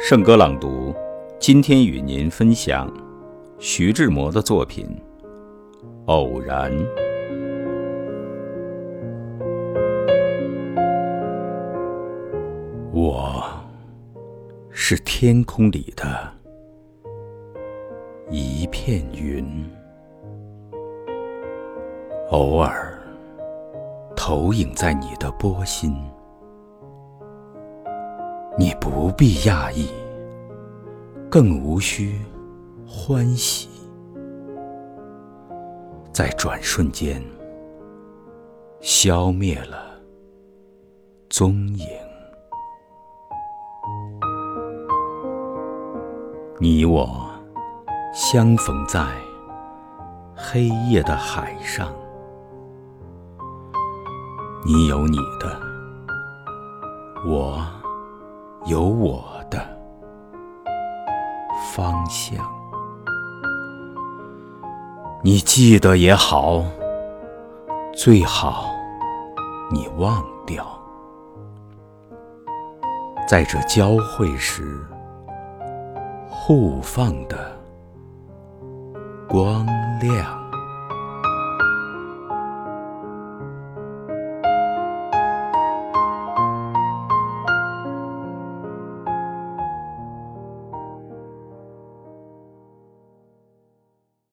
圣歌朗读，今天与您分享徐志摩的作品《偶然》。我是天空里的一片云，偶尔投影在你的波心。你不必讶异，更无需欢喜，在转瞬间消灭了踪影。你我相逢在黑夜的海上，你有你的，我。有我的方向，你记得也好，最好你忘掉，在这交汇时互放的光亮。